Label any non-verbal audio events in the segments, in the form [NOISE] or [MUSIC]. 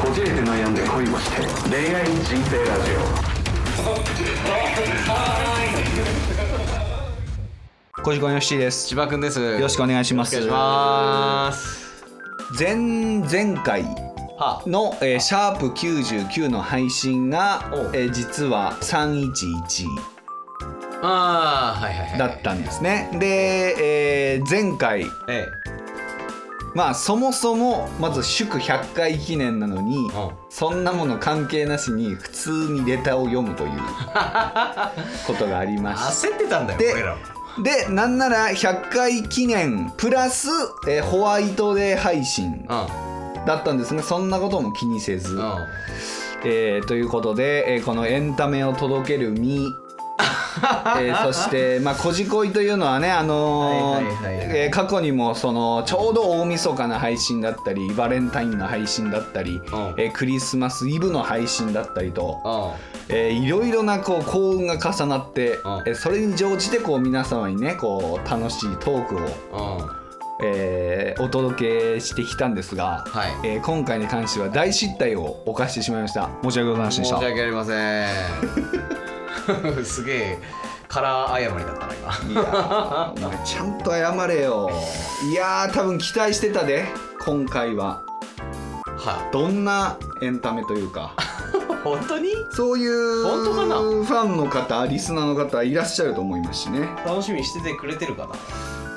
こじれて悩んで恋をして恋愛人生ラジ小島よしです。千葉くんです。よよろしくお願いします。お願いします。前々回は。の、えーシャープ99の配信がえー実は311ああはいはいはいだったんですね。で、えー前回えまあそもそもまず祝100回記念なのにそんなもの関係なしに普通にレターを読むという [LAUGHS] ことがありまし焦ってたんだよで俺ら。もでなんなら100回記念プラス、えーホワイトデー配信だったんですがそんなことも気にせず、えーということで、えーこのエンタメを届ける身 [LAUGHS] えーそして、まあ、こじこいというのはね、あのー過去にもそのちょうど大晦日の配信だったりバレンタインの配信だったり、えークリスマスイブの配信だったりと、えーいろいろなこう幸運が重なって、ん。えーそれに乗じてこう皆様にねこう楽しいトークを、えーお届けしてきたんですが、はい。えー今回に関しては大失態を犯してしまいました。申し訳ございませんでした。申し訳ありません [LAUGHS] すげえカラー謝りだったな今。いやちゃんと謝れよ。いやー多分期待してたで今回は。はどんなエンタメというか。[LAUGHS] 本当に？そういう本当かな？ファンの方リスナーの方いらっしゃると思いますしね、楽しみにしててくれてるかな？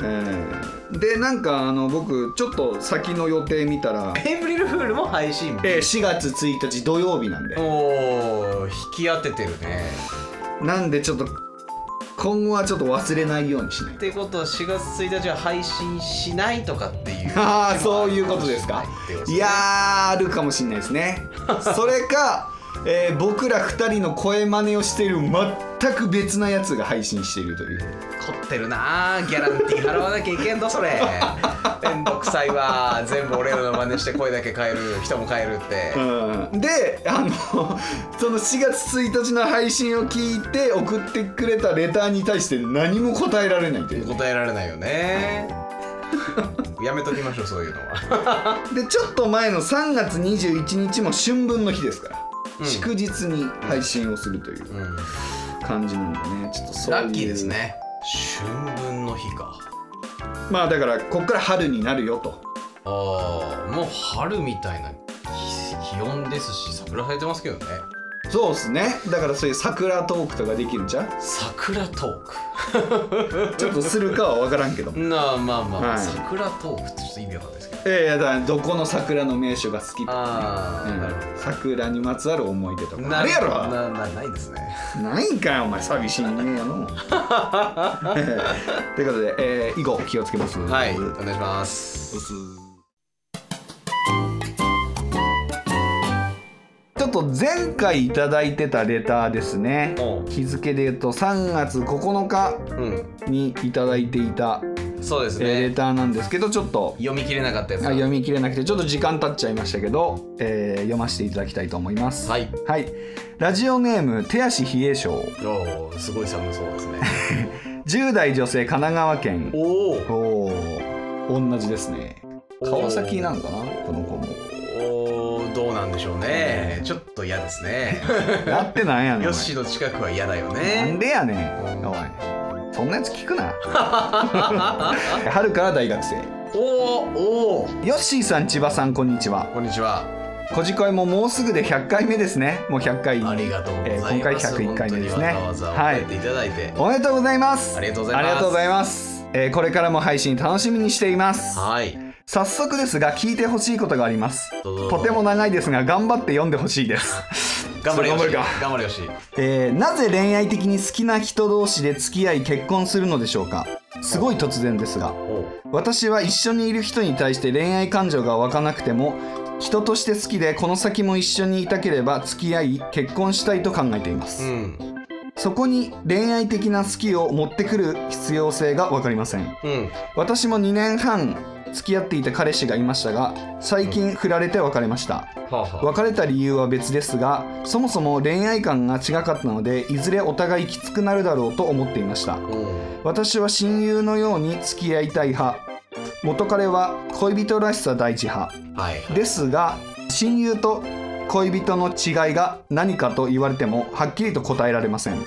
えーでなんかあの僕ちょっと先の予定見たら、エイプリルフールも配信日。えー4月1日土曜日なんで。おお引き当ててるねなんでちょっと今後はちょっと忘れないようにしないってことは4月1日は配信しないとかっていう。[LAUGHS] ああそういうことですか。いやーあるかもしれないですね。それか、えー僕ら2人の声真似をしている全く別なやつが配信しているという。凝ってるなあギャランティー払わなきゃいけんとそれ [LAUGHS] めんどくさいわ。全部俺らの真似して声だけ変える人も変えるって。うん。であのその4月1日の配信を聞いて送ってくれたレターに対して何も答えられないという。答えられないよね。[LAUGHS] やめときましょうそういうのは。でちょっと前の3月21日も春分の日ですから、うん。祝日に配信をするといううん。感じなんでね。ちょっとそういうラッキーですね。春分の日かまあだからこっから春になるよと。ああもう春みたいな気気温ですし桜咲いてますけどね。そうですね。だからそういう桜トークとかできるんちゃう？桜トーク？[LAUGHS] ちょっとするかは分からんけど。なあまあまあ、はい。桜トークってちょっと意味わかんないですけど。ええだからどこの桜の名所が好きとか、ああ、うん。なるほど。桜にまつわる思い出とか。なあれやろ？ななないですね。ないんかよお前寂しいねやの。[LAUGHS] [LAUGHS] ということで、えー以後気をつけます。はいお願いしますと前回いただいてたレターですね。日付で言うと3月9日うん。にいただいていた、そうですえーレねターなんですけどちょっと読み切れなかったやあ読み切れなくてちょっと時間経っちゃいましたけど、えー読ませていただきたいと思います。はい。はい。ラジオネーム手足冷え性おーすごい寒そうですね。[LAUGHS] 10代女性神奈川県。おお同じですね。川崎なのかな？このどうなんでしょうね。ちょっと嫌ですね。やってなんやねんヨッシーの近くは嫌だよなんねでやねんおい。そんなやつ聞くな。[LAUGHS] 春から大学生。おおヨッシーさん千葉さんこんにちは。こんにちは。こじこいももうすぐで100回目ですね。もう100回ありがとうございます、えー今回101回目ですね。わざわざはい送っていただいて、おめでとうございます。ありがとうございます。ありがとうございます、えーこれからも配信楽しみにしています。はい早速ですが聞いてほしいことがあります。とても長いですが頑張って読んでほしいです。[LAUGHS] 頑張 [LAUGHS] れよし頑張るか。頑張れよし。えーなぜ恋愛的に好きな人同士で付き合い結婚するのでしょうか？すごい突然ですが。お私は一緒にいる人に対して恋愛感情が湧かなくても人として好きでこの先も一緒にいたければ付き合い結婚したいと考えています、うんそこに恋愛的な好きを持ってくる必要性が分かりません。うん。私も2年半付き合っていた彼氏がいましたが最近振られて別れました。はあは別れた理由は別ですがそもそも恋愛観が違かったのでいずれお互いきつくなるだろうと思っていました。あうん。私は親友のように付き合いたい派。元彼は恋人らしさ大事派。はい。ですが親友と恋人の違いが何かと言われてもはっきりと答えられません。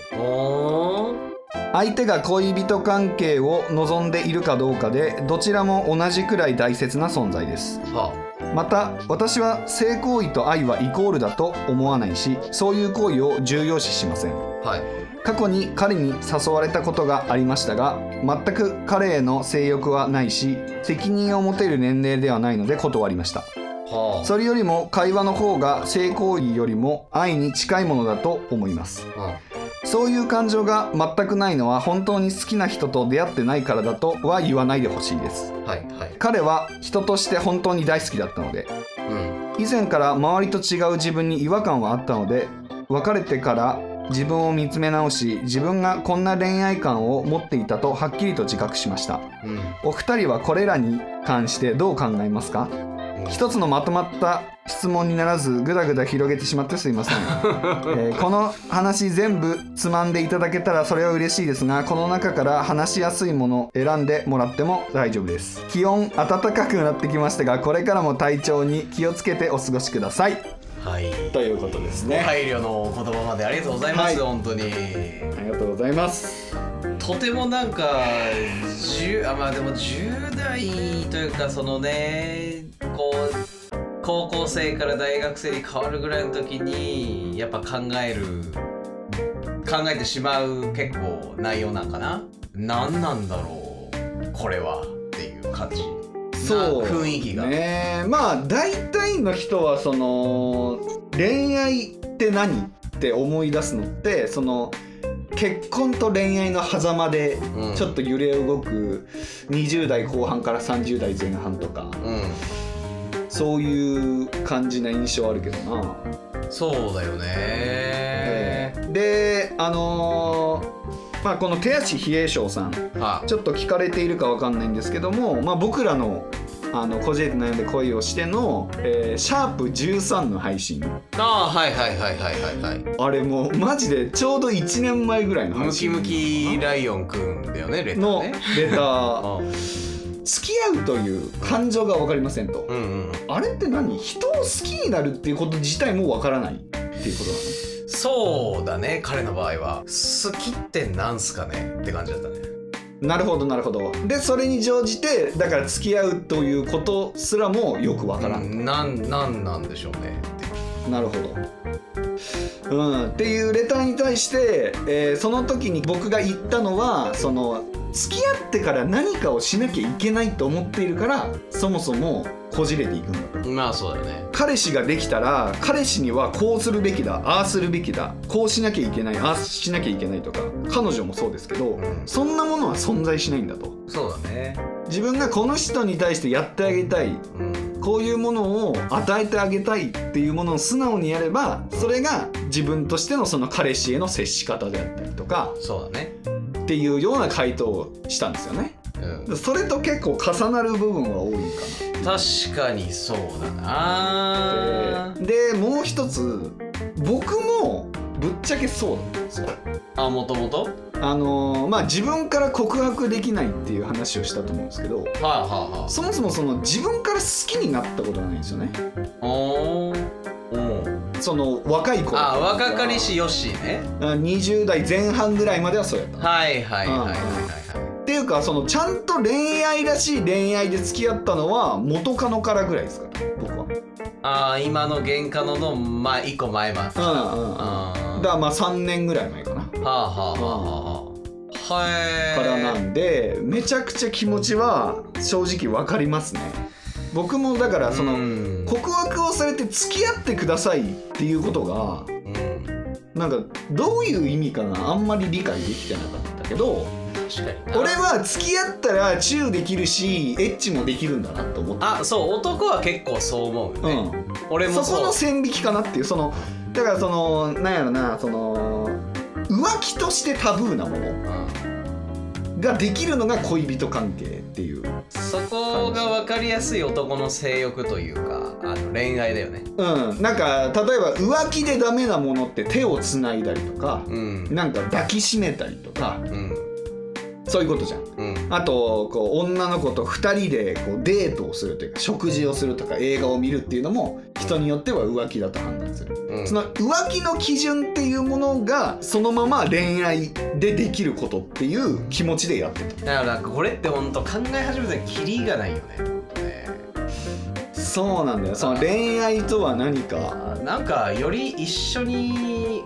相手が恋人関係を望んでいるかどうかでどちらも同じくらい大切な存在です。はまた私は性行為と愛はイコールだと思わないしそういう行為を重要視しません。あはい。過去に彼に誘われたことがありましたが全く彼への性欲はないし責任を持てる年齢ではないので断りましたはそれよりも会話の方が性行為よりも愛に近いものだと思います。あ。そういう感情が全くないのは本当に好きな人と出会ってないからだとは言わないでほしいです。うんはいはい。彼は人として本当に大好きだったのでうん。以前から周りと違う自分に違和感はあったので別れてから自分を見つめ直し自分がこんな恋愛観を持っていたとはっきりと自覚しました。うん。お二人はこれらに関してどう考えますか？一つのまとまった質問にならずぐだぐだ広げてしまってすいません、[LAUGHS] えーこの話全部つまんでいただけたらそれは嬉しいですがこの中から話しやすいものを選んでもらっても大丈夫です。気温暖かくなってきましたがこれからも体調に気をつけてお過ごしください。はい。ということですご配慮のお言葉までありがとうございます、はい。本当に。ありがとうございますとてもなんか10あまあでも10代というかそのねこう高校生から大学生に変わるぐらいの時にやっぱ考える考えてしまう結構内容なんかな。何なんだろうこれはっていう感じそう雰囲気が、ね。まあ大体の人はその恋愛って何って思い出すのってその結婚と恋愛の狭間でうん。ちょっと揺れ動く20代後半から30代前半とか。うん。そういう感じな印象あるけどな。そうだよね。であのーまあこの手足比叡翔さん。はちょっと聞かれているかわかんないんですけども、まあ、僕らのあのこじれて悩んで恋をしての、えーシャープ13の配信。ああはいはいはいはいはいはい。あれもうマジでちょうど1年前ぐらいのムキムキライオンくんだよねレターのねレター。あ付き合うという感情が分かりませんと、うんうんあれって何？人を好きになるっていうこと自体も分からないっていうことだねそうだね彼の場合は。好きってなんすかねって感じだったねなるほどなるほど。でそれに乗じてだから付き合うということすらもよく分からん。と、なんなんなんでしょうねなるほど。うん、っていうレターに対して、えーその時に僕が言ったのはその付き合ってから何かをしなきゃいけないと思っているからそもそもこじれていくんだと。まあそうだね。彼氏ができたら彼氏にはこうするべきだああするべきだこうしなきゃいけないああしなきゃいけないとか彼女もそうですけど、うん。そんなものは存在しないんだと。そうだね。自分がこの人に対してやってあげたいうんこういうものを与えてあげたいっていうものを素直にやればそれが自分としてのその彼氏への接し方であったりとかそうだね。っていうような回答をしたんですよね。うん。それと結構重なる部分は多いか確かにそうだな。なでもう一つ僕もぶっちゃけそうなんですよ。あもともとあのーまあ自分から告白できないっていう話をしたと思うんですけどはあはあはあそもそもその自分から好きになったことがないんですよね。おーおーその若い頃あ若かりしよしね20代前半ぐらいまではそうやった。はいはいはいはいはいはいっていうかそのちゃんと恋愛らしい恋愛で付き合ったのは元カノからぐらいですから僕は。ああ今の原価のの前一個前までうんうんうん。だからまあ3年ぐらい前かな。はあはあはあはあはいからなんでめちゃくちゃ気持ちは正直わかりますね。僕もだからそのうん告白をされて付き合ってくださいっていうことがうんなんかどういう意味かなあんまり理解できてなかったけど俺は付き合ったらチューできるしエッチもできるんだなと思って。あそう男は結構そう思うよね、うん。俺もそこの線引きかなっていうそのだからそのなんやろなその浮気としてタブーなものうん。ができるのが恋人関係っていう。そこが分かりやすい男の性欲というかあの恋愛だよね。うん。なんか例えば浮気でダメなものって手をつないだりとかうん。なんか抱きしめたりとかうんそういうことじゃん。うん。あとこう女の子と2人でこうデートをするというか食事をするとか映画を見るっていうのも人によっては浮気だと判断する、うん。その浮気の基準っていうものがそのまま恋愛でできることっていう気持ちでやってた。だからこれって本当考え始めたらキリがないよねそうなんだよ。その恋愛とは何か。なんかより一緒に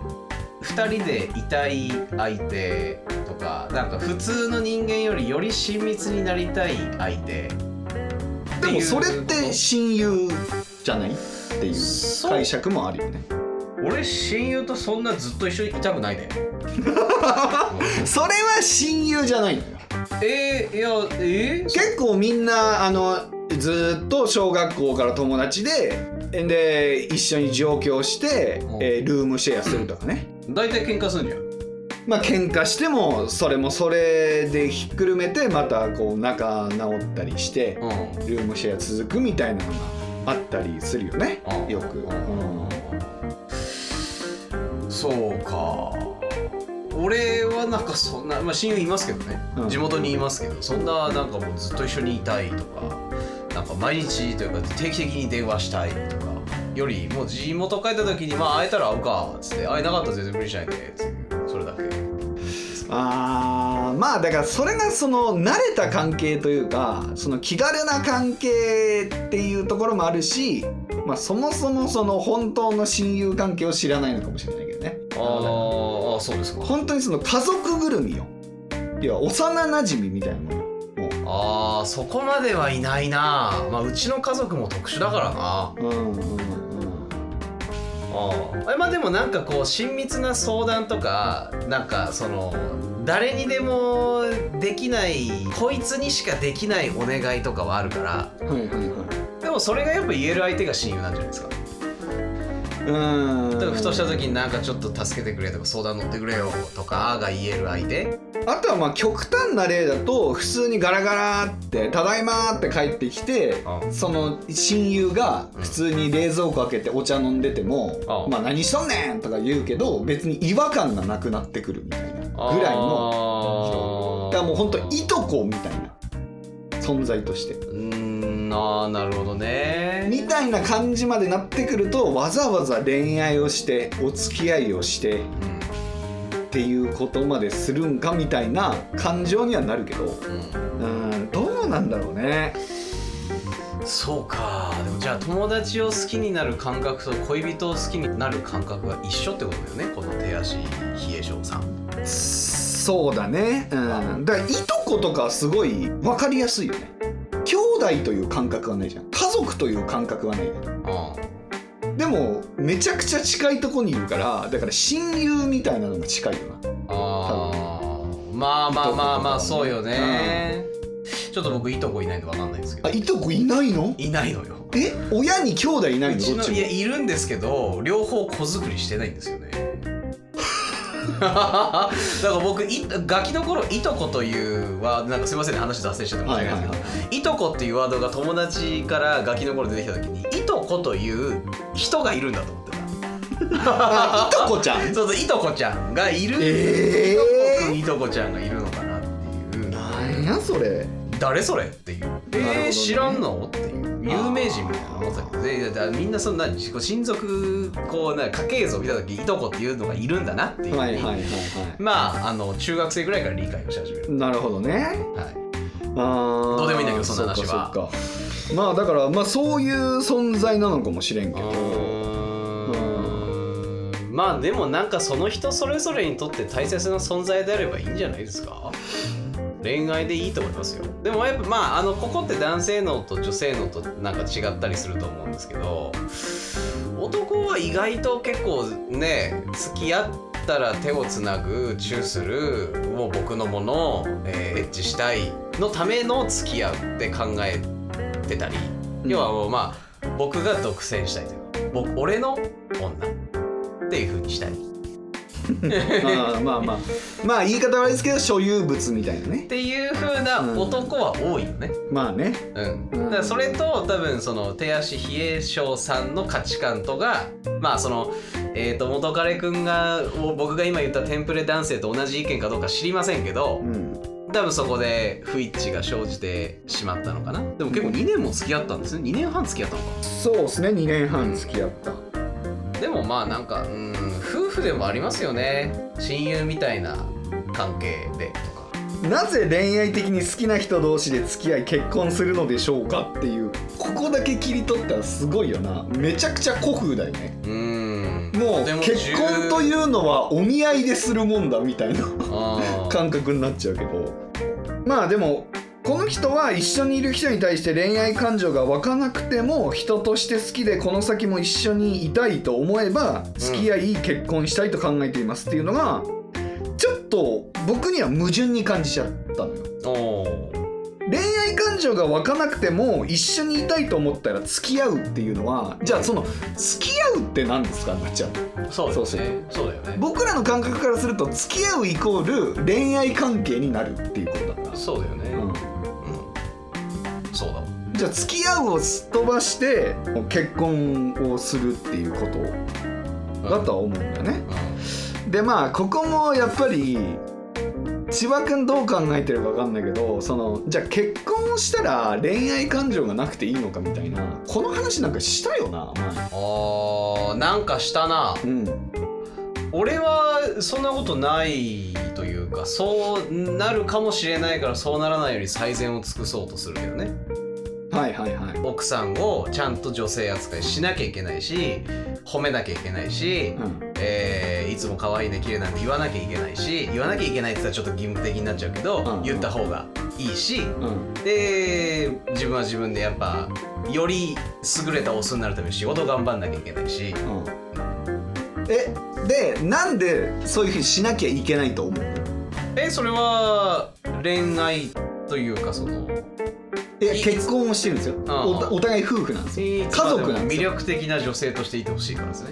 2人でいたい相手とかなんか普通の人間よりより親密になりたい相手。でもそれって親友じゃない？っていう解釈もあるよね。俺親友とそんなずっと一緒にいたくないで [LAUGHS] それは親友じゃないのよ。えー、いやえ？ー、結構みんなあのずっと小学校から友達でで一緒に上京して、うん。えールームシェアするとかね大体喧嘩すんじゃん。まあ喧嘩してもそれもそれでひっくるめてまたこう仲直ったりしてうん。ルームシェア続くみたいなのがあったりするよねうん。よく、うん。そうか。俺はなんかそんな、まあ、親友いますけどね、うん。地元にいますけどそんななんかもうずっと一緒にいたいとかなんか毎日というか定期的に電話したいとかよりもう地元帰った時にまあ会えたら会うかっつって会えなかったら全然無理しないでっていうそれだけ。あーまあだからそれがその慣れた関係というかその気軽な関係っていうところもあるし、まあ、そもそもその本当の親友関係を知らないのかもしれないけどね。あーあそうですか。本当にその家族ぐるみよ要は幼なじみみたいなもああそこまではいないな。まあうちの家族も特殊だからな。ううんうんうんまあでもなんかこう親密な相談とかなんかその誰にでもできないこいつにしかできないお願いとかはあるから。はいはいはい。でもそれがやっぱ言える相手が親友なんじゃないですかうーん。例えばふとした時になんかちょっと助けてくれとか相談乗ってくれよとかが言える相手。あとはまあ極端な例だと普通にガラガラって「ただいま」って帰ってきてうんその親友が普通に冷蔵庫開けてお茶飲んでても「うんまあ何しとんねん!」とか言うけど別に違和感がなくなってくるみたいなぐらいのあだからもうほんといとこみたいな存在として。うーんあーなるほどね。みたいな感じまでなってくるとわざわざ恋愛をしてお付き合いをしてうっていうことまでするんかみたいな感情にはなるけどんうん。うんどうなんだろうね。そうか。でもじゃあ友達を好きになる感覚と恋人を好きになる感覚が一緒ってことだよねこの手足冷え性さん。そうだね。うん。だからいとことかすごい分かりやすいよね。兄弟という感覚はないじゃん。家族という感覚はないじゃん。うん。でもめちゃくちゃ近いとこにいるからだから親友みたいなのが近いよなあー。まあまあまあまあそうよね、ちょっと僕いとこいないんで分かんないんですけど。あいとこいないの？いないのよ。え？親に兄弟いないのいやいるんですけど両方子作りしてないんですよね [LAUGHS] だから僕いガキの頃いとこというはなんかすいませんね話脱線しちゃって申し訳ないですけど、いとこっていうワードが友達からガキの頃出てきた時にいとこという人がいるんだと思ってたあいとこちゃんそうそういとこちゃんがいる、えいとこくんえいとこちゃんがいるのかなっていう。なんやそれ誰それ？っていう。えー、知らんの？っていう。有名人みたいな思ってたけどでだみんなそんなこう親族こうな家系図を見た時いとこっていうのがいるんだなっていうはいはいはいはまああの中学生ぐらいから理解をし始める、いなるほどね。はい、あー。どうでもいいんだけどそんな話は。まあだからまあそういう存在なのかもしれんけど。まあでもなんかその人それぞれにとって大切な存在であればいいんじゃないですか？恋愛でいいと思いますよ。でもやっぱまああのここって男性脳と女性脳となんか違ったりすると思うんですけど男は意外と結構ね付き合ったら手をつなぐチューするもう僕のもの、えーエッチしたいのための付き合うって考えてたり、うん。要はもうまあ僕が独占したいというか僕俺の女っていう風にしたい。っあーまあまあ。まあ言い方悪いですけど所有物みたいなね。ていう風な男は多いよね。まあね。うん、うん。だからそれと多分その手足冷え性さんの価値観とがまあその、えー、と元彼くんがお僕が今言ったテンプレ男性と同じ意見かどうか知りませんけどうん。多分そこで不一致が生じてしまったのかな。でも結構2年も付き合ったんですね。2年半付き合ったのか。そうですね。2年半付き合った。でもまあなんかうん夫婦でもありますよね。親友みたいな関係でとか。なぜ恋愛的に好きな人同士で付き合い結婚するのでしょうかっていうここだけ切り取ったらすごいよな。めちゃくちゃ古風だよね。うん。もう結婚というのはお見合いでするもんだみたいな [LAUGHS] 感覚になっちゃうけど。まあでもこの人は一緒にいる人に対して恋愛感情が湧かなくても人として好きでこの先も一緒にいたいと思えば付き合い、結婚したいと考えていますっていうのがちょっと僕には矛盾に感じちゃったのよ。恋愛感情が湧かなくても一緒にいたいと思ったら付き合うっていうのはじゃあその付き合うって何ですかなっちゃうそうそう。ねそうだよね。僕らの感覚からすると付き合うイコール恋愛関係になるっていうことだからそうだよねじゃあ付き合うをすっ飛ばして結婚をするっていうことだとは思うんだよね。でまあここもやっぱり千葉君どう考えてるか分かんないけどそのじゃあ結婚をしたら恋愛感情がなくていいのかみたいなこの話なんかしたよな前。あーなんかしたなうん、俺はそんなことないというかそうなるかもしれないからそうならないように最善を尽くそうとするけどねはいはいはい。奥さんをちゃんと女性扱いしなきゃいけないし褒めなきゃいけないし、うん。えーいつも可愛いね綺麗なんて言わなきゃいけないし言わなきゃいけないって言ったらちょっと義務的になっちゃうけど、うん。言った方がいいしうん。で自分は自分でやっぱより優れたオスになるために仕事頑張んなきゃいけないし。うん、えでなんでそういうふうにしなきゃいけないと思う？えそれは恋愛というかそのえ結婚をしてるんですよ。おお互い夫婦なんですよ。家家族なんですよ。魅力的な女性としていてほしいからですね。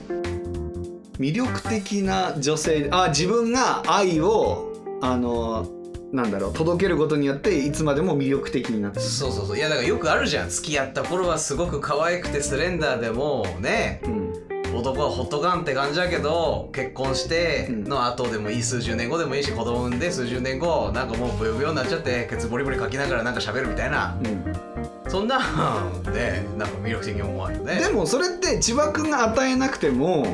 魅力的な女性あ自分が愛をあのなんだろう届けることによっていつまでも魅力的になってる。そうそうそう。いやだからよくあるじゃん。付き合った頃はすごく可愛くてスレンダーでもね。うん男はほっとかんって感じだけど結婚しての後でもいい数十年後でもいいし子供産んで数十年後なんかもうブヨブヨになっちゃってケツボリボリかきながらなんか喋るみたいな。うん。そんなんでなんか魅力的に思わんよね。でもそれって千葉君が与えなくても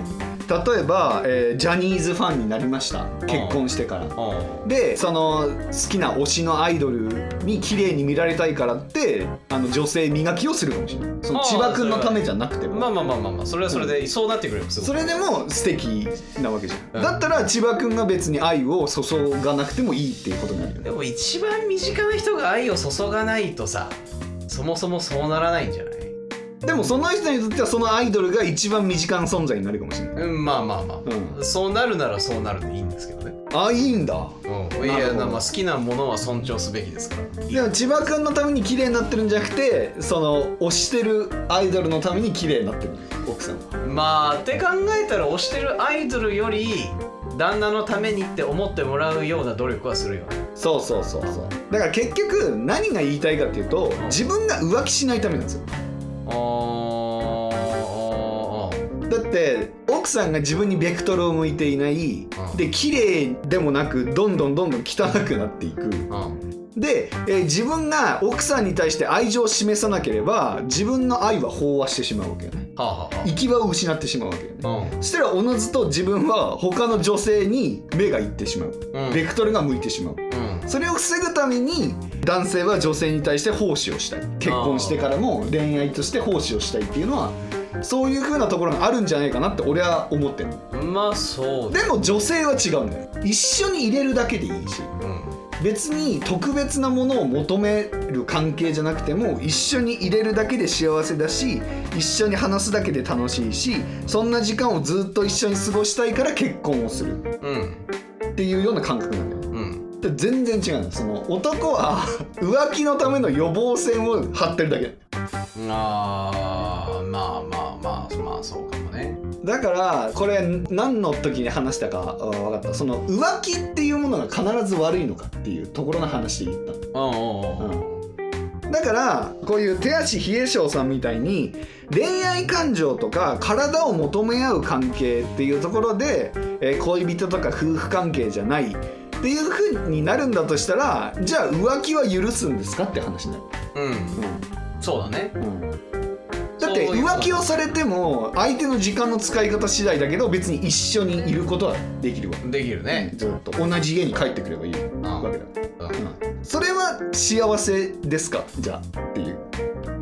例えば、えージャニーズファンになりました。結婚してから。うん。でその好きな推しのアイドルに綺麗に見られたいからってあの女性磨きをするかもしれない。その千葉君のためじゃなくても。まあまあまあまあまあそれはそれでそうなってくればすそれでも素敵なわけじゃん、うんだったら千葉君が別に愛を注がなくてもいいっていうことになるよね。でも一番身近な人が愛を注がないとさそもそもそうならないんじゃない？でもその人にとってはそのアイドルが一番身近な存在になるかもしれない。うんまあまあまあ、うそうなるならそうなるでいいんですけどね。あいいんだ。うん、いやなまあ好きなものは尊重すべきですから。でも千葉君のために綺麗になってるんじゃなくてその推してるアイドルのために綺麗になってる。奥さんは。まあって考えたら推してるアイドルより旦那のためにって思ってもらうような努力はするよ。ねそうそうそうそう。だから結局何が言いたいかっていうと自分が浮気しないためなんですよ。あー。だって奥さんが自分にベクトルを向いていない。うん。で綺麗でもなくどんどんどんどん汚くなっていく。うん。で、えー自分が奥さんに対して愛情を示さなければ自分の愛は飽和してしまうわけよね。はあは行き場を失ってしまうわけよね。あはあそしたらおのずと自分は他の女性に目がいってしまう。うん。ベクトルが向いてしまう。うん。それを防ぐために男性は女性に対して奉仕をしたい。結婚してからも恋愛として奉仕をしたいっていうのはそういう風なところがあるんじゃないかなって俺は思ってるまあそうだでも女性は違うんだよ。一緒に入れるだけでいいし。うん。別に特別なものを求める関係じゃなくても一緒に入れるだけで幸せだし一緒に話すだけで楽しいしそんな時間をずっと一緒に過ごしたいから結婚をするうんっていうような感覚なんだよ。うん。で全然違うその男は浮気のための予防線を張ってるだけ。あーまあまあだからこれ何の時に話したかあ分かった。その浮気っていうものが必ず悪いのかっていうところの話で言った。のうんうんうん。うん。だからこういう手足冷え性さんみたいに恋愛感情とか体を求め合う関係っていうところで、えー恋人とか夫婦関係じゃないっていうふうになるんだとしたらじゃあ浮気は許すんですかって話になる、うん。そうだね。うんだって浮気をされても相手の時間の使い方次第だけど別に一緒にいることはできるわけ。できるね。ずっと。同じ家に帰ってくればいいわけだ、それは幸せですか？じゃあっていう。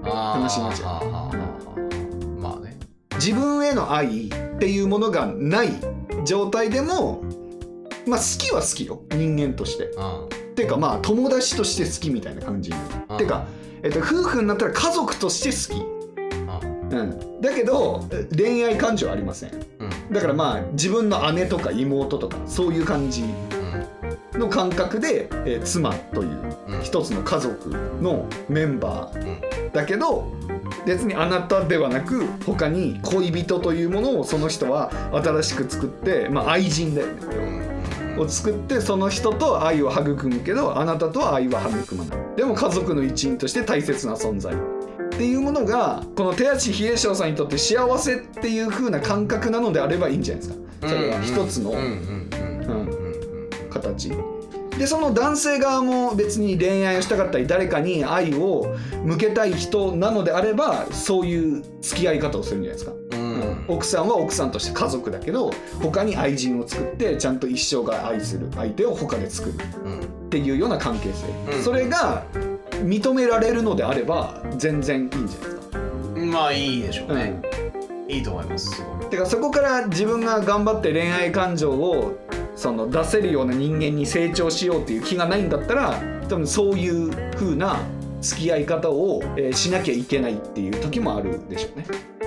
話になっちゃう。まあね。自分への愛っていうものがない状態でもまあ好きは好きよ。人間として。うん。ていうかまあ友達として好きみたいな感じてか、えっと、夫婦になったら家族として好きうん、だけど恋愛感情ありません。うん。だからまあ自分の姉とか妹とかそういう感じの感覚で、えー妻といううん。一つの家族のメンバうん。ーだけど別にあなたではなく他に恋人というものをその人は新しく作って、まあ、愛人だよね。うん。を作ってその人と愛を育むけどあなたとは愛は育まない。でも家族の一員として大切な存在っていうものがこの手足比叡翔さんにとって幸せっていう風な感覚なのであればいいんじゃないですか。それは一つの形。でその男性側も別に恋愛をしたかったり誰かに愛を向けたい人なのであればそういう付き合い方をするんじゃないですか、うん。奥さんは奥さんとして家族だけど他に愛人を作ってちゃんと一生が愛する相手を他で作るうんっていうような関係性、うん。それが認められるのであれば全然いいんじゃないですか。まあいいでしょううん。ねいいと思います。すごい。てかそこから自分が頑張って恋愛感情をその出せるような人間に成長しようっていう気がないんだったら多分そういう風な付き合い方を、えーしなきゃいけないっていう時もあるでしょうね。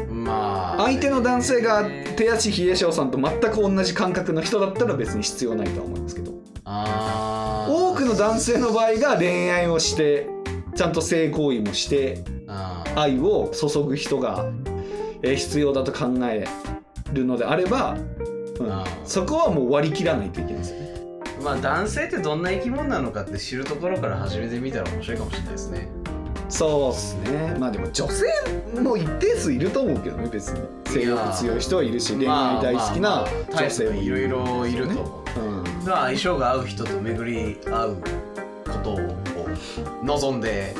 まあ相手の男性が手足冷え性さんと全く同じ感覚の人だったら別に必要ないとは思いますけど。多くの男性の場合が恋愛をしてちゃんと性行為もして愛を注ぐ人がえー必要だと考えるのであれば、うん。そこはもう割り切らないといけないですよね。まあ男性ってどんな生き物なのかって知るところから始めてみたら面白いかもしれないですね。そうっすね。まあでも女性も一定数いると思うけどね別に。性欲強い人はいるし恋愛大好きな女性もいろいろいると思う。うん。まあ相性が合う人と巡り合うことを望んで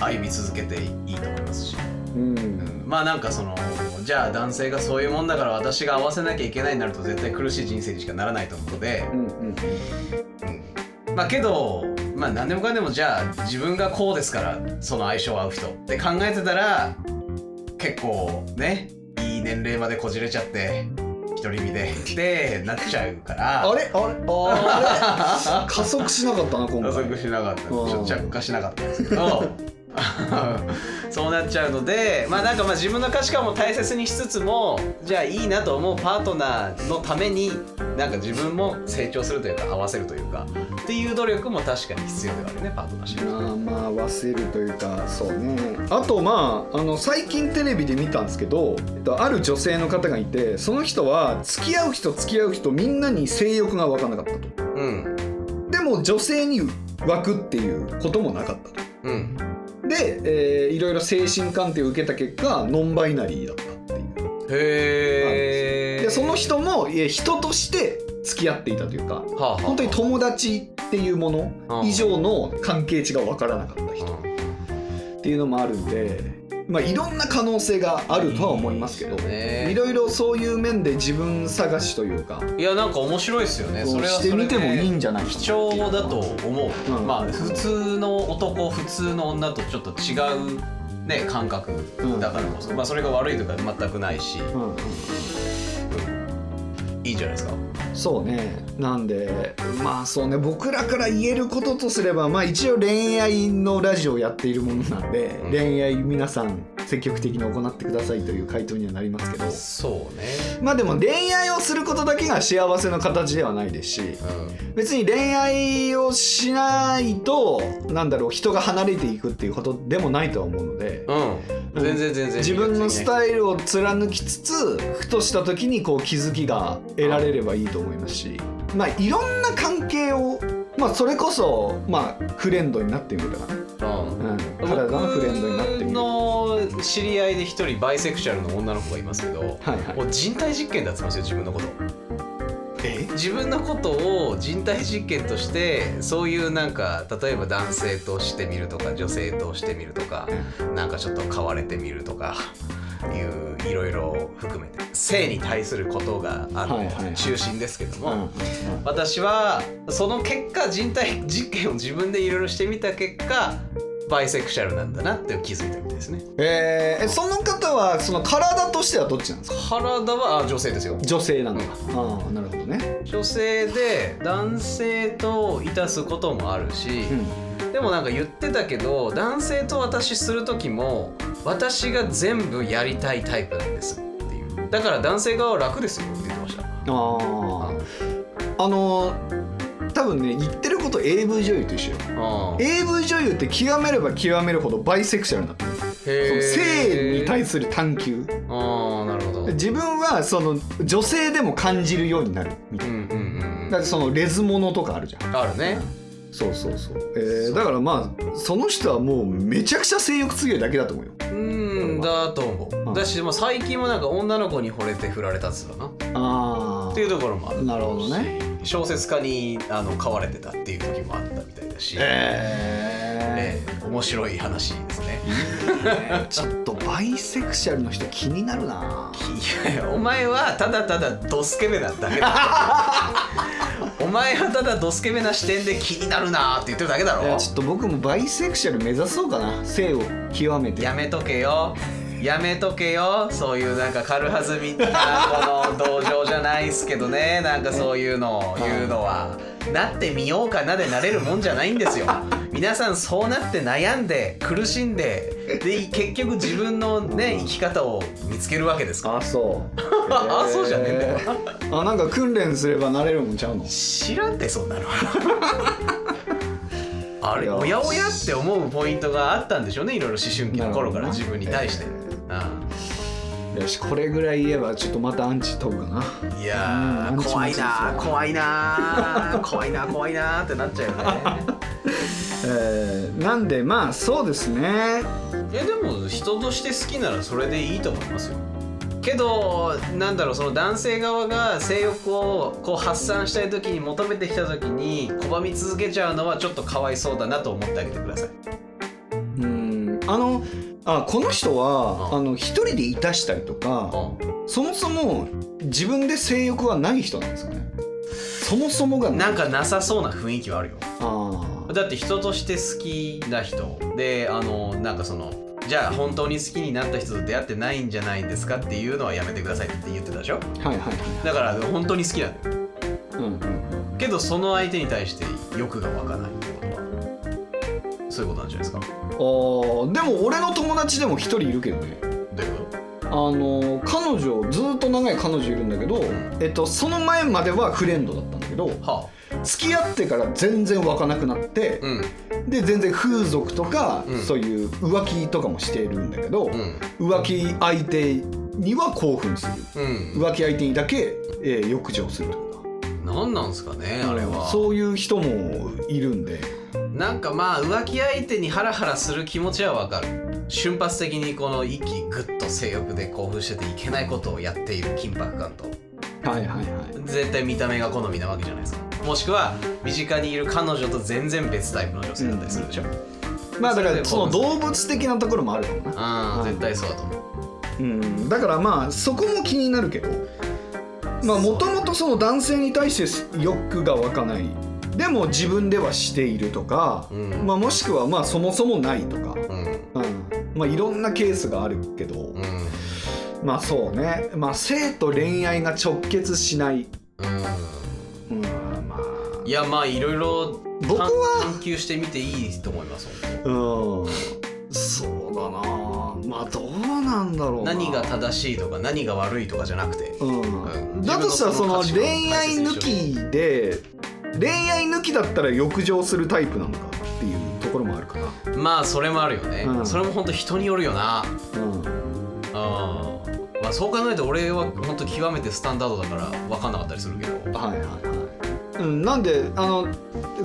歩み続けていいと思いますし、うん。うんまあなんかそのじゃあ男性がそういうもんだから私が合わせなきゃいけないになると絶対苦しい人生にしかならないと思うので、うんうん。うん。まあけどまあ何でもかんでもじゃあ自分がこうですからその相性合う人って考えてたら結構ねいい年齢までこじれちゃって独り身でってなっちゃうから。あれ？あれ？あれ？[LAUGHS] 加速しなかったな今加回速しなかった。ちうん。ょっと着火しなかったんですけど [LAUGHS] そうなっちゃうのでまあなんかまあ自分の価値観も大切にしつつもじゃあいいなと思うパートナーのためになんか自分も成長するというか合わせるというかっていう努力も確かに必要ではあるねパートナーシップまあまあ合わせるというかそうね。あとまああの最近テレビで見たんですけど、えっと、ある女性の方がいてその人は付き合う人付き合う人みんなに性欲が分からなかったと。うん。でも女性に湧くっていうこともなかったと。うんで、えーいろいろ精神鑑定を受けた結果ノンバイナリーだったっていう。へえでその人もえー人として付き合っていたというかはあはあ。本当に友達っていうもの以上の関係値が分からなかった人っていうのもあるんで、まあ、いろんな可能性があるとは思いますけどね。いろいろそういう面で自分探しというかいやなんか面白いですよね。それはしてみてもいいんじゃない貴重だと思う、うん。まあ普通の男普通の女とちょっと違うね感覚だからこそ、まあそれが悪いとか全くないし、うんじゃないですか？そうね。なんでまあそうね。僕らから言えることとすればまあ一応恋愛のラジオをやっているものなんで、うん。恋愛皆さん積極的に行ってくださいという回答にはなりますけど。そうね。まあでも恋愛をすることだけが幸せの形ではないですし別に恋愛をしないとなんだろう人が離れていくっていうことでもないとは思うのでうん、うん、全然全然自分のスタイイルを貫きつつふとした時にこう気づきが得られればいいと思いますしまあいろんな関係をまあそれこそまあフレンドになってみるとかね、ル、うんうん、体のフレンドになってみ僕るの知り合いで一人バイセクシャルの女の子がいますけど、はいはい。もう人体実験だって言ってますよ自分のこと。え？自分のことを人体実験としてそういうなんか例えば男性としてみるとか女性としてみるとかなんかちょっと買われてみるとかいういろいろ含めて性に対することがあはいはいはい。の中心ですけども、うんうん私はその結果人体実験を自分でいろいろしてみた結果バイセクシャルなんだなって気づいたみたいですね。えーえその方はその体としてはどっちなんですか？体はあ女性ですよ。女性なんだ、ああなるほどね。女性で男性といたすこともあるし、うん。でもなんか言ってたけど男性と私する時も私が全部やりたいタイプなんですっていう。だから男性側は楽ですよって言ってました。あああの多分ね言ってること AV 女優と一緒よ。あ AV 女優って極めれば極めるほどバイセクシャルになってる。性に対する探求。ああなるほど。うん自分はその女性でも感じるようになるみたいうんうんなだってそのレズものとかあるじゃん。あるねそうそうそう、えーだからまあその人はもうめちゃくちゃ性欲強いだけだと思うよ。うんだと思う。うん。だしもう最近もなんか女の子に惚れて振られたっつうかな。っあていうところもある。なるほどね。小説家にあの飼われてたっていう時もあったみたいだし、ええー面白い話ですね。ー、ちょっとバイセクシャルの人気になるな。いやお前はただただドスケベなだけだ [LAUGHS] お前はただドスケベな視点で気になるなーって言ってるだけだろ。いやちょっと僕もバイセクシャル目指そうかな。性を極めて。やめとけよやめとけよそういうなんか軽はずみなこの道場じゃないっすけどね [LAUGHS] なんかそういうのを言うのは。なってみようかなでなれるもんじゃないんですよ。皆さんそうなって悩んで苦しんでで結局自分のね生き方を見つけるわけですから。あそう。[LAUGHS] あそうじゃねえんだよ。えー。あなんか訓練すればなれるもんちゃうの？知らんてそんなの。[LAUGHS] あれおやおやって思うポイントがあったんでしょうねいろいろ思春期の頃から自分に対して、よしこれぐらい言えばちょっとまたアンチ飛ぶかな。うん、いやーうん怖いなー怖いなー怖いなー怖いなーってなっちゃうよね。[LAUGHS] えーなんでまあそうですね。いやでも人として好きならそれでいいと思いますよ。けどなんだろうその男性側が性欲をこう発散したい時に求めてきた時に拒み続けちゃうのはちょっとかわいそうだなと思ってあげてください。うん。あのあこの人は、うん。あの一人でいたしたりとか、うそもそも自分で性欲はない人なんですかね。そもそもがんなんかなさそうな雰囲気はあるよ。あーだって人として好きな人。であのなんかそのじゃあ本当に好きになった人と出会ってないんじゃないんですかっていうのはやめてくださいって言ってたでしょ？はいはいはいだから本当に好きなんだよ。うんうん。けどその相手に対して欲が湧かないそういうことなんじゃないですか？あーでも俺の友達でも一人いるけどね。どういうこあの彼女ずっと長い彼女いるんだけど、えっと、その前まではフレンドだったんだけどとは付き合ってから全然湧かなくなってあ、うん。で全然風俗とか、うん。そういう浮気とかもしているんだけど、うん。浮気相手には興奮する。うん。浮気相手にだけ、えー浴場するとか。何なんすかねあれは。そういう人もいるんでなんかまあ浮気相手にハラハラする気持ちはわかる。瞬発的にこの息グッと性欲で興奮してていけないことをやっている緊迫感と。はいはいはい。絶対見た目が好みなわけじゃないですか。もしくは身近にいる彼女と全然別タイプの女性だったりする。でしょ、まあだからその動物的なところもあるかもな。うん絶対そうだと思う。うん、だからまあそこも気になるけど。まあもともとその男性に対して欲が湧かないでも自分ではしているとか、うん。まあ、もしくはまあそもそもないとか、うん。うん。まあ、いろんなケースがあるけど、うん。まあそうね、まあ、性と恋愛が直結しない、うん。うん、まあいやまあいろいろ僕は探求してみていいと思います。うん。そうだな。まあどうなんだろうな。何が正しいとか何が悪いとかじゃなくて。うん。うん。だとしたらその恋愛抜きで恋愛抜きだったら浴場するタイプなのかっていうところもあるかな。まあそれもあるよね、うん。それも本当人によるよな。うん。うん。まあそう考えると俺は本当極めてスタンダードだから分かんなかったりするけど。はいはいはい、うん、なんであの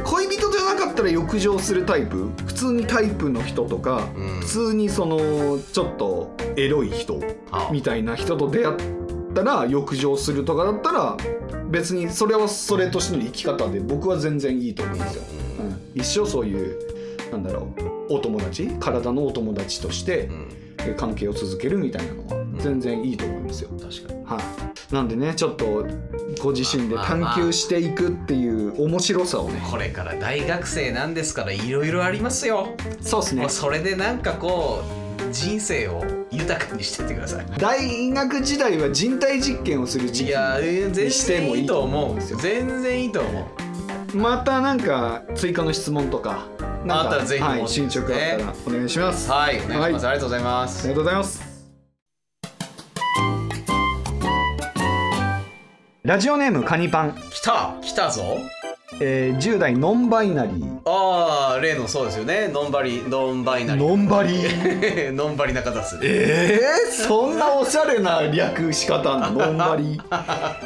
恋人じゃなかったら浴場するタイプ？普通にタイプの人とか、うん。普通にそのちょっとエロい人あ。みたいな人と出会っったら浴場するとかだったら別にそれはそれとしての生き方で僕は全然いいと思うんですよ、うん、一生そういうなんだろうお友達体のお友達として関係を続けるみたいなのは全然いいと思いますよ、確かに。はい、なんでねちょっとご自身で探求していくっていう面白さをね。これから大学生なんですからいろいろありますよ。そうですね。それでなんかこう人生を豊かにしてってください。大学時代は人体実験をする時期にしても然いいと思思ううんですよ。全然いいと思う。またなんか追加の質問とかあったらぜひ。はい、進捗あったらお願いします、はいお願いします、はいありがとうございまあすりがとうございます。ラジオネームカニパン、来た来たぞえー、10代ノンバイナリー。ああ例のそうですよね。ノンバリノンバイナリー。ノンバリー。[LAUGHS] ノンバリなんだすえー、そんなおしゃれな略し方あんの？[LAUGHS] ノンバリ。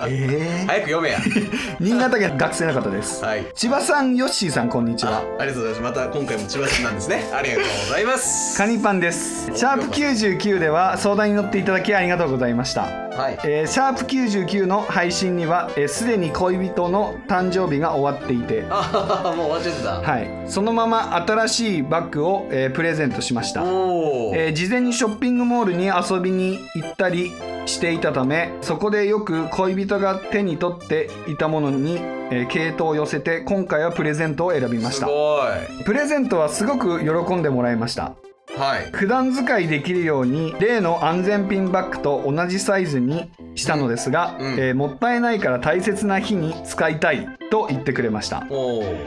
えー、早く読めや。[LAUGHS] 新潟県学生の方です。はい。千葉さんヨッシーさんこんにちあは。ありがとうございます。また今回も千葉市なんですね。ありがとうございます。カニパンです。シャープ99では相談に乗っていただきありがとうございました。はい。えーシャープ99の配信にはえーすで、に恋人の誕生日が終わっていて、ああもう終わっちゃってた、はい、そのまま新しいバッグを、えープレゼントしました、えー事前にショッピングモールに遊びに行ったりしていたためそこでよく恋人が手に取っていたものに、えー系統を寄せて今回はプレゼントを選びました。すごプレゼントはすごく喜んでもらいました。いはい。普段使いできるように例の安全ピンバッグと同じサイズにしたのですが、うん。えーもったいないから大切な日に使いたいと言ってくれました。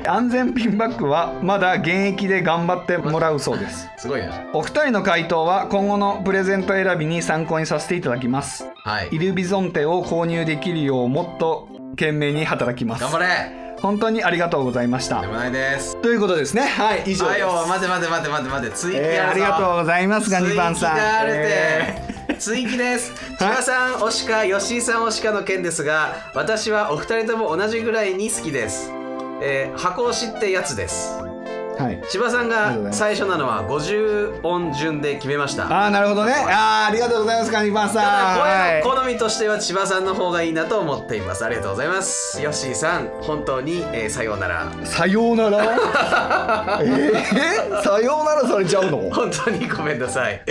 安全ピンバッグはまだ現役で頑張ってもらうそうです。[LAUGHS] すごいな。お二人の回答は今後のプレゼント選びに参考にさせていただきます。はい。イルビゾンテを購入できるようもっと懸命に働きます。頑張れ本当にありがとうございました。でもないです。ということですね。はい以上です。はいよ待て待て待て待て。待て追記えーありがとうございますガニパンさん。追記があるて、え追記です。[LAUGHS] 千葉さん推しか吉井さん推しかの件ですが私はお二人とも同じぐらいに好きです、えー箱推しってやつです。ーはい。千葉さんが最初なのは50音順で決めました。ああなるほどね。あーありがとうございますガニパンさん好みとしては千葉さんの方がいいなと思っています。ありがとうございます。ヨッシーさん本当に、えーさようなら。さようなら？[LAUGHS] えー、さようならされちゃうの？本当にごめんなさい、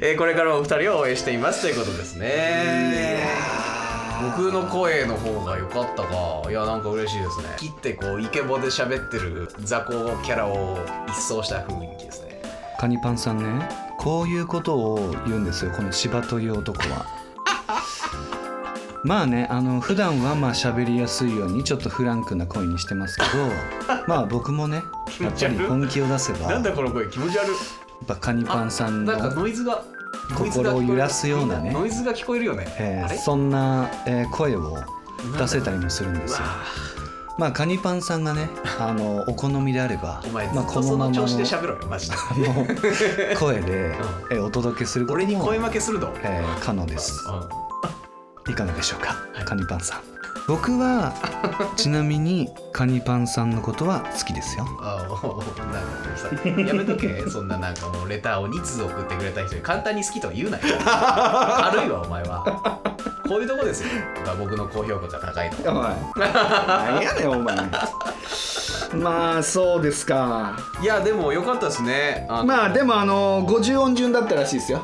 えーこれからもお二人を応援していますということですね僕の声の方が良かったかいやなんか嬉しいですね。切ってこうイケボで喋ってる雑魚キャラを一掃した雰囲気ですね。カニパンさんね。こういうことを言うんですよこの芝という男は。[LAUGHS] まあねあの普段はまあ喋りやすいようにちょっとフランクな声にしてますけど [LAUGHS] まあ僕もねやっぱり本気を出せばやっだこの声気持ち悪い。ぱカニパンさんなんかの、ノイズが心を揺らすようなね。ノイズが聞こえるよね、えーそんな、えー声を出せたりもするんですよ。まあカニパンさんがね [LAUGHS] あのお好みであればまあ、っとその調子での喋ろよマジで。の声で、えーお届けすることも俺に声負けするの、えー可能です。うん。いかがでしょうか、カニパンさん僕はちなみにカニパンさんのことは好きですよああ、なんかもうさ、やめとけ、[LAUGHS] そんななんかもうレターを2通送ってくれた人に簡単に好きとは言うなよ。[LAUGHS] 軽いわ、お前は。こういうとこですよ。まあ僕の高評価が高いの。お前何やねんお前まあそうですかいや、でもよかったですね。まあでもあの50音順だったらしいですよ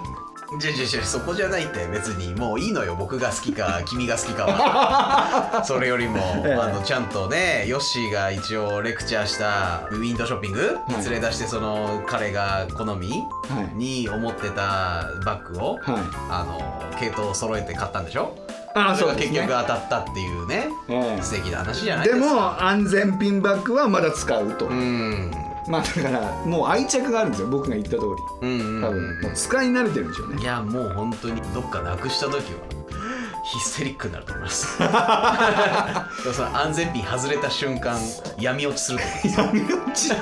じゃじゃじゃそこじゃないって別にもういいのよ。僕が好きか君が好きかは。[LAUGHS] それよりも、ええ。あのちゃんとねヨッシーが一応レクチャーしたウィンドウショッピングに連れ出してその彼が好みはい。に思ってたバッグをはい。あの系統を揃えて買ったんでしょ？あそれが結局当たったっていうね。ええ。素敵な話じゃないでですか。も安全ピンバッグはまだ使うと、うんまあだからもう愛着があるんですよ僕が言った通り。うんうん多分もう使い慣れてるんでしょうね。いやもう本当にどっかなくした時はヒステリックになると思います。[LAUGHS] でもその安全ピン外れた瞬間闇落ちすると思います。闇落ち。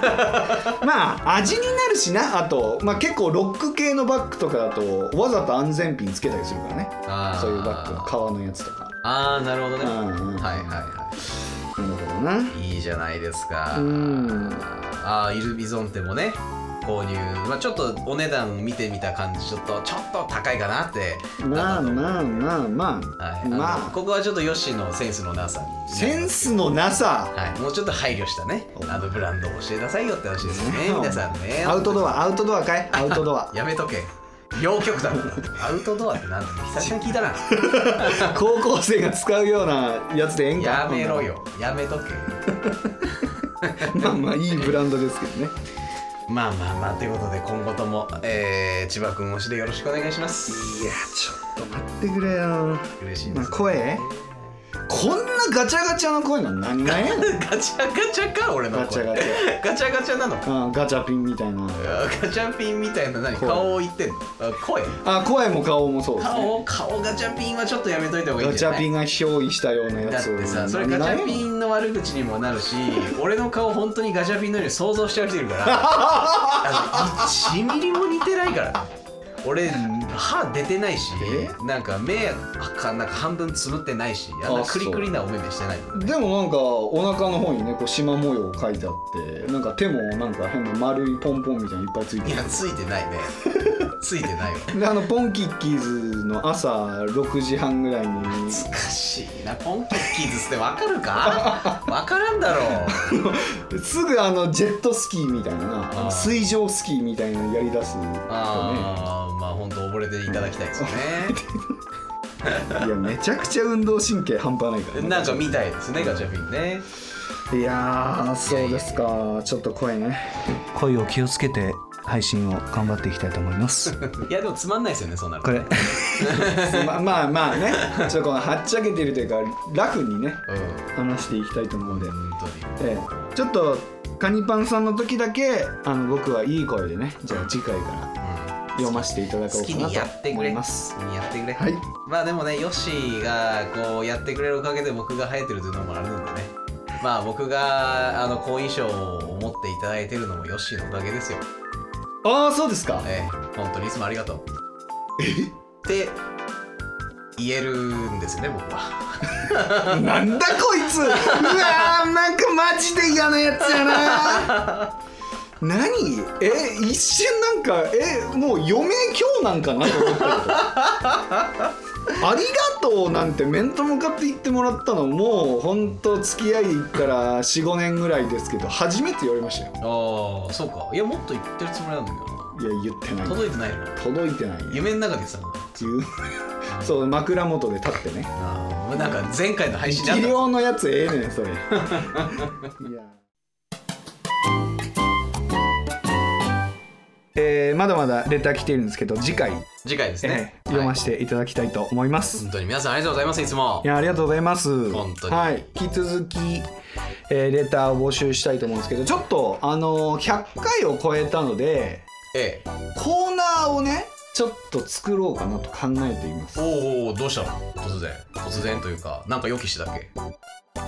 まあ味になるしなあと、まあ、結構ロック系のバッグとかだとわざと安全ピンつけたりするからね。あー。そういうバッグの革のやつとか。ああなるほどね、うん。うんはいはい。はなるほどな。いいいじゃないですか。うんああイルビゾンテもね購入、まあ、ちょっとお値段見てみた感じ。ちょっとちょっと高いかなって。まあまあまあまあ、はい、まあ。ここはちょっとヨッシーのセンスのなさに。センスのなさ。はい、もうちょっと配慮したね。あのブランドを教えなさいよって話ですよね。ね皆さんね。アウトドア。アウトドアかい？[LAUGHS] アウトドア。やめとけ。両極端だアウトドアってなんだ久々に聞いたな。[LAUGHS] 高校生が使うようなやつでええんか？やめろよ。やめとけ [LAUGHS] [LAUGHS] まあまあいいブランドですけどね。まあまあまあということで今後とも、えー、千葉君推しでよろしくお願いします。いやちょっと待ってくれよ。まあ嬉しいです、声こんなガチャガチャの声の何がええの？[LAUGHS] ガチャガチャか俺のガチャガチャ。ガチャガチャなのあガチャピンみたいな。ガチャピンみたいな何？声。顔を言ってんの？あ声？あ声も顔もそうですね。顔顔ガチャピンはちょっとやめといた方がいいんガチじゃない？ャピンが憑依したようなやだってさそれガチャピンの悪口にもなるし俺の顔本当にガチャピンのように想像しちゃう人いるから。[LAUGHS] あの1ミリも似てないから。ね俺歯出てないしなんか目かなんか半分つむってないしあんなあクリクリなお目目してないでもなんかお腹の方にねこう縞模様書いてあってなんか手もなんか変な丸いポンポンみたいにいっぱいついてる。いやついてないね。[LAUGHS] ついてないわ。であのポンキッキーズの朝6時半ぐらいに。難しいな。ポンキッキーズってわかるか？[LAUGHS] わからんだろう。すぐあのジェットスキーみたいな水上スキーみたいなのやりだすとねああまあ本当溺れていただきたいですよね。[LAUGHS] いやめちゃくちゃ運動神経半端ないからね。なんか見たいですねガチャピンね。いやーそうですか。ちょっと声ね。声を気をつけて配信を頑張っていきたいと思います。[LAUGHS] いやでもつまんないですよねそうなると。これ。[LAUGHS] ままあまあね。ちょっとこのはっちゃけてるというかラフにねうん。話していきたいと思うので、本当に。ええ。ちょっとカニパンさんの時だけあの僕はいい声でねじゃあ次回から読ませていただこうかなと思います。やってくれ。はい。まあでもねヨッシーがこうやってくれるおかげで僕が生えてるというのもあるのでね。まあ僕があの好印象を持っていただいてるのもヨッシーのおかげですよ。ああそうですか。ええ。本当にいつもありがとう。って言えるんですよね僕は。なんだこいつ。うわーなんかマジで嫌なやつやな何？え一瞬なんかえもう余命今日なんかなと思ったけど。[LAUGHS] ありがとうなんて面と向かって言ってもらったのもうほんと付き合いで言ったら45年ぐらいですけど初めて言われましたよ。ああそうか。いやもっと言ってるつもりなんだけど。ないや言ってない。届いてないの？届いてない。よ夢の中で言ってたのっていうそう枕元で立ってね。ああなんか前回の配信であった治療のやつええねんそれ。[LAUGHS] いやえーまだまだレター来ているんですけど次回、次回ですね、えー読まはいせていただきたいと思います、本当に皆さんありがとうございます。いつも。いやありがとうございます。本当に。はい。引き続き、えーレターを募集したいと思うんですけどちょっとあのー100回を超えたのでええ。コーナーをねちょっと作ろうかなと考えています。おおどうしたの？突然。突然というかなんか予期してたっけ？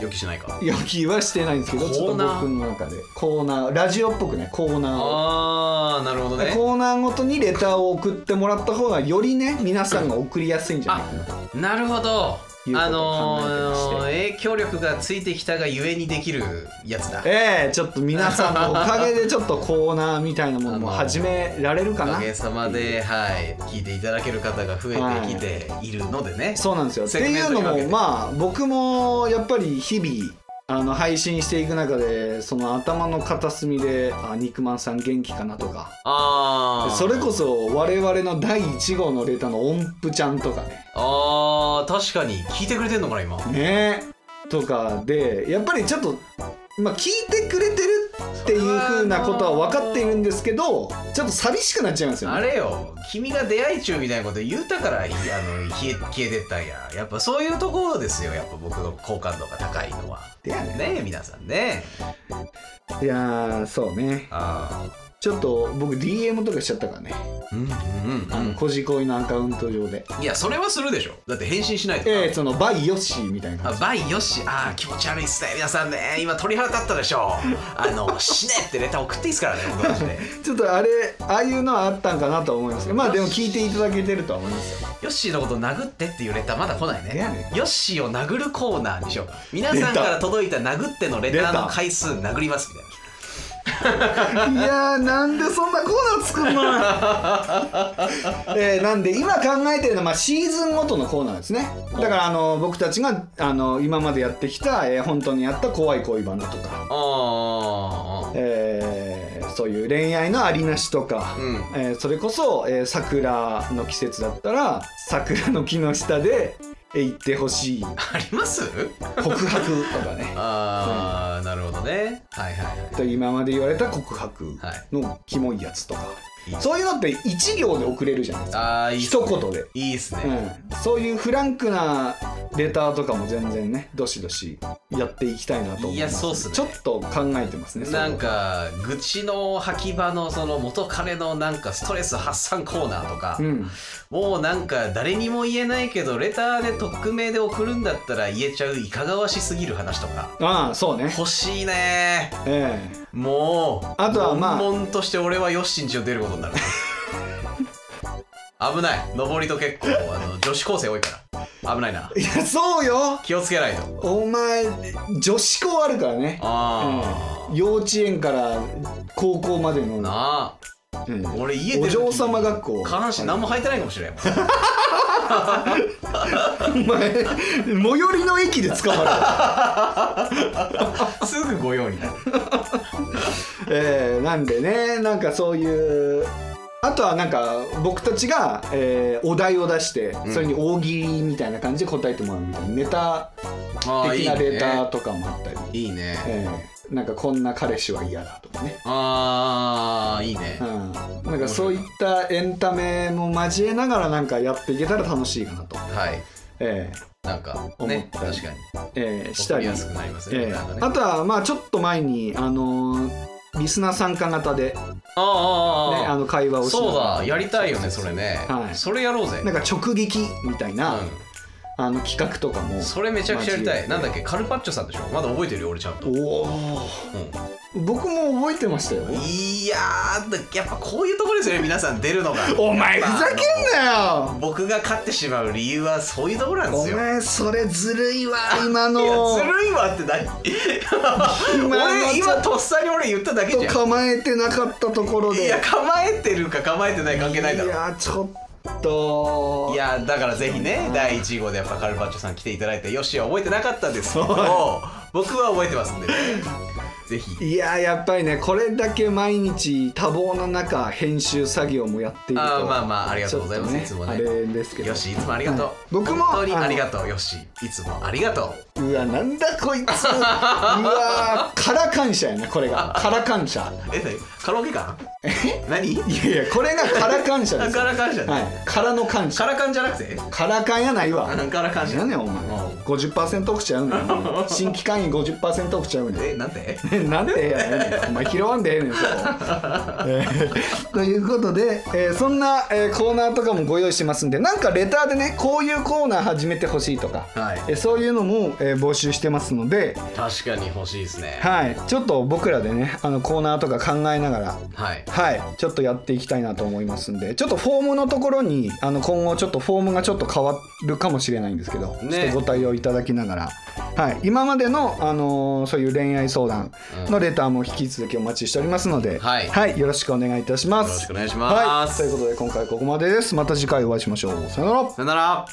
予期しないか。予期はしてないんですけどちょっと僕の中で。コーナーラジオっぽくねコーナーを。ああなるほどね。コーナーごとにレターを送ってもらった方がよりね皆さんが送りやすいんじゃないかな。となるほどあのー、影響力がついてきたがゆえにできるやつだ。ええちょっと皆さんのおかげでちょっとコーナーみたいなものも始められるかな。おかげさまで、はい、聞いていただける方が増えてきているのでね、そうなんですよ。っていうのもまあ僕もやっぱり日々あの配信していく中でその頭の片隅で「あ肉まんさん元気かな」とか。ああそれこそ我々の第1号のレターの音符ちゃんとかね。あー確かに。聞いてくれてんのかな今。ね。とかでやっぱりちょっとまあ聞いてくれてるっていう風なことは分かっているんですけどちょっと寂しくなっちゃいますよね。あれよ。君が出会い中みたいなこと言うたからいあの消え消えてったんや。やっぱそういうところですよ。やっぱ僕の好感度が高いのは。でやねねえ皆さんね。いやーそうね。あちょっと僕 DM とかしちゃったからね。あうんうん。あのうんこじこいのアカウント上で。いやそれはするでしょ。だって返信しないと。ええその by ヨッシーみたいな。感じあ by ヨッシーあー気持ち悪いっすね皆さんね。今鳥肌立ったでしょあの死ねってレター送っていいっすからね僕 [LAUGHS] ちょっとあれああいうのはあったんかなとは思いますけど。まあでも聞いていただけてるとは思いますよ。ヨッシーのこと殴ってっていうレターまだ来ないいやね。ねヨッシーを殴るコーナーにしよう。皆さんから届いた殴ってのレターの回数殴りますみたいないやーなんでそんなコーナー作るの、[LAUGHS] えーなんで今考えてるのは、まあ、シーズンごとのコーナーですね。だからあの僕たちがあの今までやってきた、えー本当にやった怖い恋バナとか、あえーそういう恋愛のありなしとか、うん。えーそれこそ、えー桜の季節だったら桜の木の下で、えー行ってほしい。あります？告白とかね。[LAUGHS] ああなるほどね。はいはいはと今まで言われた告白のキモいやつとか、いい。そういうのって1行で送れるじゃないですか、ああいいね。一言で、いいっすね。うん、そういうフランクなレターとかも全然ねどしどしやっていきたいなと思います。いやそうっすね。ちょっと考えてますねなんか愚痴の吐き場のその元彼のなんかストレス発散コーナーとか、うんもうなんか誰にも言えないけどレターで匿名で送るんだったら言えちゃういかがわしすぎる話とか。ああそうね。欲しいね。えもうあとはまあ。悶々として俺はヨッシンちを出ることになる。[LAUGHS] 危ない。上りと結構あの女子高生多いから。危ないな。えいやそうよ。気をつけないと。お前女子校あるからね、あうん。幼稚園から高校までの。あ、なあうん。俺家出る時お嬢様学校。下半身何も履いてないかもしれん。お前最寄りの駅で捕まる。[LAUGHS] すぐ御用になる。[LAUGHS] えー、なんでねなんかそういうあとはなんか僕たちが、えーお題を出してん。それに大喜利みたいな感じで答えてもらうみたいなネタ的なレターねとかもあったり、いいね。えーなんかこんな彼氏は嫌だとかね、ああいいね。うん、なんかそういったエンタメも交えながらなんかやっていけたら楽しいかなと、はい。えなんか思ね確かに。ーえーしたり。やすくなりますあとはまあちょっと前にあのーリスナー参加型で、ね、あああああの会話をそうだやりたいよねそれね。はい。それやろうぜ。なんか直撃みたいな、あの企画とかも。うんそれめちゃくちゃやりたい。なんだっけ？カルパッチョさんでしょ？まだ覚えてるよ俺ちゃんと。おお僕も覚えてましたよ。うんいやーやっぱこういうところですよね皆さん出るのが。お前ふざけんなよ。僕が勝ってしまう理由はそういうところなんでおすよ。前それずるいわ [LAUGHS] 今の。ずるいわって何？俺今とっさに俺言っただけじゃん。構えてなかったところで。いや構えてるか構えてない関係ないだいろやちょっといやだからぜひね第1号でやっぱカルパッチョさん来ていただいてよしは覚えてなかったですけど僕は覚えてますんでね。ぜひ。いややっぱりねこれだけ毎日多忙な中編集作業もやっているとあーまあまあありがとうございます。ちょっいつもね。あれですけど。よしいつもありがとう、はい。僕も本当にありがあとうよし。いつもありがとう。うわなんだこいつ。うわから感謝やなこれが。から感謝。え何？カラオケか？何？いやいやこれがから感謝ですカラ [LAUGHS] 感謝。はい。からの感謝。カラカンじゃなくて？から感やないわ。カラ感謝。何やお前50%オフちゃうねん [LAUGHS] 新規会員50%オフちゃうねんえなんで？[LAUGHS] なんでやねん。お前拾わんでええねんそこ、[LAUGHS] えー。ということで、えーそんな、えーコーナーとかもご用意してますんでなんかレターでねこういうコーナー始めてほしいとか、はい。えーそういうのも、えー募集してますので、確かに欲しいですね。はい、ちょっと僕らでねあのコーナーとか考えながらはい。はい、ちょっとやっていきたいなと思いますんでちょっとフォームのところにあの今後ちょっとフォームがちょっと変わるかもしれないんですけど、ね。ちょっとご対応いただきながら、はい、今までの、あのーそういう恋愛相談のレターも引き続きお待ちしておりますので、はい。よろしくお願いいたします。よろしくお願いします。はい、ということで今回ここまでです。また次回お会いしましょう。さよなら。さよなら